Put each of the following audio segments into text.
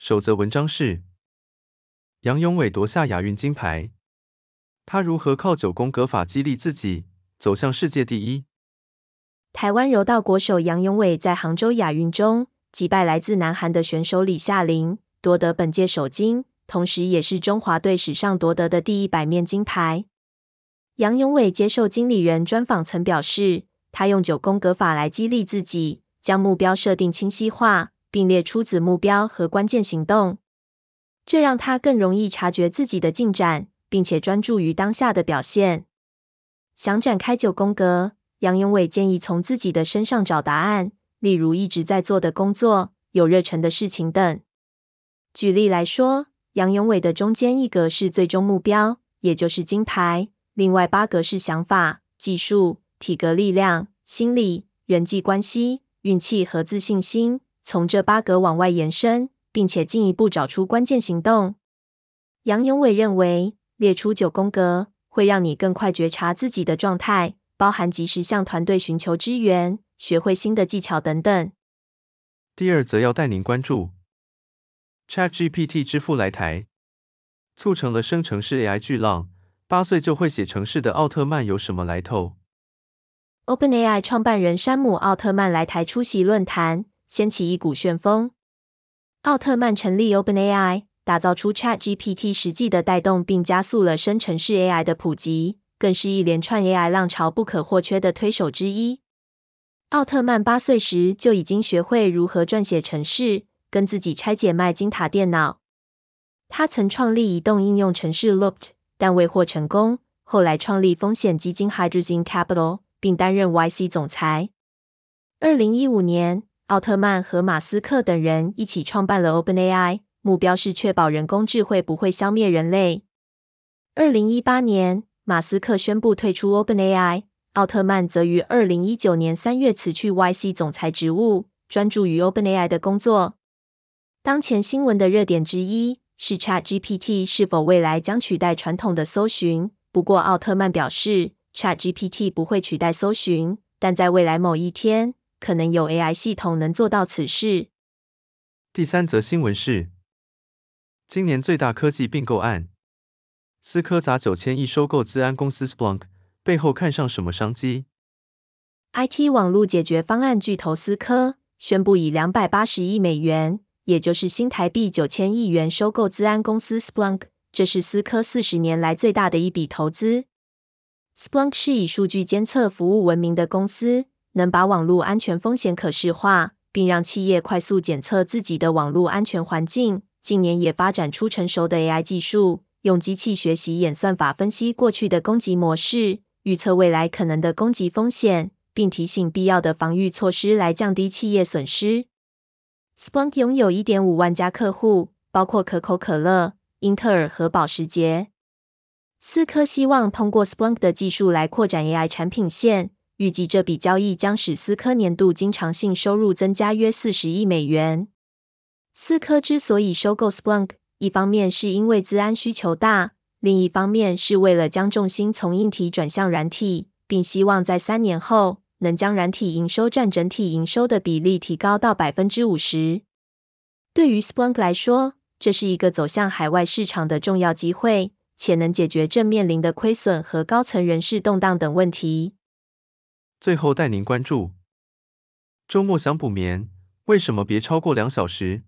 首则文章是：杨勇伟夺下亚运金牌，他如何靠九宫格法激励自己，走向世界第一？台湾柔道国手杨勇伟在杭州亚运中击败来自南韩的选手李夏琳，夺得本届首金，同时也是中华队史上夺得的第一百面金牌。杨勇伟接受经理人专访曾表示，他用九宫格法来激励自己，将目标设定清晰化，并列出子目标和关键行动，这让他更容易察觉自己的进展，并且专注于当下的表现。想展开九宫格，杨勇伟建议从自己的身上找答案，例如一直在做的工作、有热忱的事情等。举例来说，杨勇伟的中间一格是最终目标，也就是金牌。另外八格是想法、技术、体格力量、心理、人际关系、运气和自信心，从这八格往外延伸，并且进一步找出关键行动。杨永伟认为，列出九宫格会让你更快觉察自己的状态，包含及时向团队寻求支援、学会新的技巧等等。第二则要带您关注，ChatGPT 之父来台，促成了生成式 AI 巨浪。八岁就会写程式的奥特曼有什么来头？OpenAI 创办人山姆·奥特曼来台出席论坛，掀起一股旋风。奥特曼成立 OpenAI，打造出 ChatGPT，实际的带动并加速了生成式 AI 的普及，更是一连串 AI 浪潮不可或缺的推手之一。奥特曼八岁时就已经学会如何撰写程式，跟自己拆解麦金塔电脑。他曾创立移动应用程式 Looped。但未获成功，后来创立风险基金 Hydrazine Capital，并担任 YC 总裁。二零一五年，奥特曼和马斯克等人一起创办了 OpenAI，目标是确保人工智慧不会消灭人类。二零一八年，马斯克宣布退出 OpenAI，奥特曼则于二零一九年三月辞去 YC 总裁职务，专注于 OpenAI 的工作。当前新闻的热点之一，是 ChatGPT 是否未来将取代传统的搜寻？不过奥特曼表示，ChatGPT 不会取代搜寻，但在未来某一天，可能有 AI 系统能做到此事。第三则新闻是，今年最大科技并购案，思科砸九千亿收购资安公司 Splunk，背后看上什么商机？IT 网络解决方案巨头思科宣布以两百八十亿美元。也就是新台币九千亿元收购资安公司 Splunk，这是思科四十年来最大的一笔投资。Splunk 是以数据监测服务闻名的公司，能把网络安全风险可视化，并让企业快速检测自己的网络安全环境。近年也发展出成熟的 AI 技术，用机器学习演算法分析过去的攻击模式，预测未来可能的攻击风险，并提醒必要的防御措施来降低企业损失。Splunk 拥有一点五万家客户，包括可口可乐、英特尔和保时捷。思科希望通过 Splunk 的技术来扩展 AI 产品线，预计这笔交易将使思科年度经常性收入增加约四十亿美元。思科之所以收购 Splunk，一方面是因为资安需求大，另一方面是为了将重心从硬体转向软体，并希望在三年后，能将软体营收占整体营收的比例提高到百分之五十。对于 Splunk 来说，这是一个走向海外市场的重要机会，且能解决正面临的亏损和高层人事动荡等问题。最后带您关注，周末想补眠，为什么别超过两小时？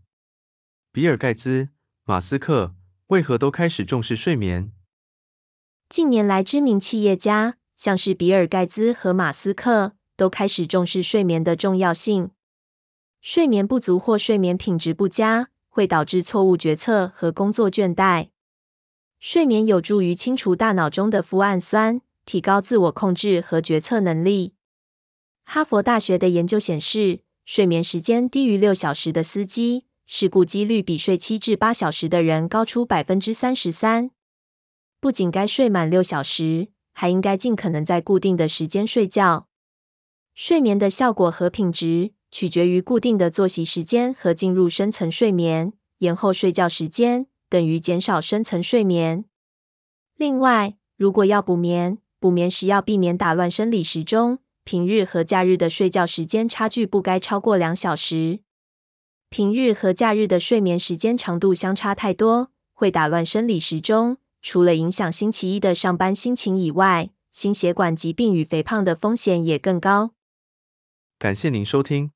比尔盖茨、马斯克为何都开始重视睡眠？近年来，知名企业家像是比尔盖茨和马斯克。都开始重视睡眠的重要性。睡眠不足或睡眠品质不佳，会导致错误决策和工作倦怠。睡眠有助于清除大脑中的麸胺酸，提高自我控制和决策能力。哈佛大学的研究显示，睡眠时间低于六小时的司机，事故几率比睡七至八小时的人高出百分之三十三。不仅该睡满六小时，还应该尽可能在固定的时间睡觉。睡眠的效果和品质取决于固定的作息时间和进入深层睡眠。延后睡觉时间等于减少深层睡眠。另外，如果要补眠，补眠时要避免打乱生理时钟。平日和假日的睡觉时间差距不该超过两小时。平日和假日的睡眠时间长度相差太多，会打乱生理时钟。除了影响星期一的上班心情以外，心血管疾病与肥胖的风险也更高。感谢您收听，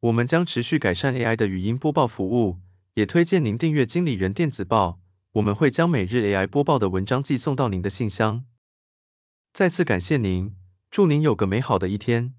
我们将持续改善 AI 的语音播报服务，也推荐您订阅经理人电子报，我们会将每日 AI 播报的文章寄送到您的信箱。再次感谢您，祝您有个美好的一天。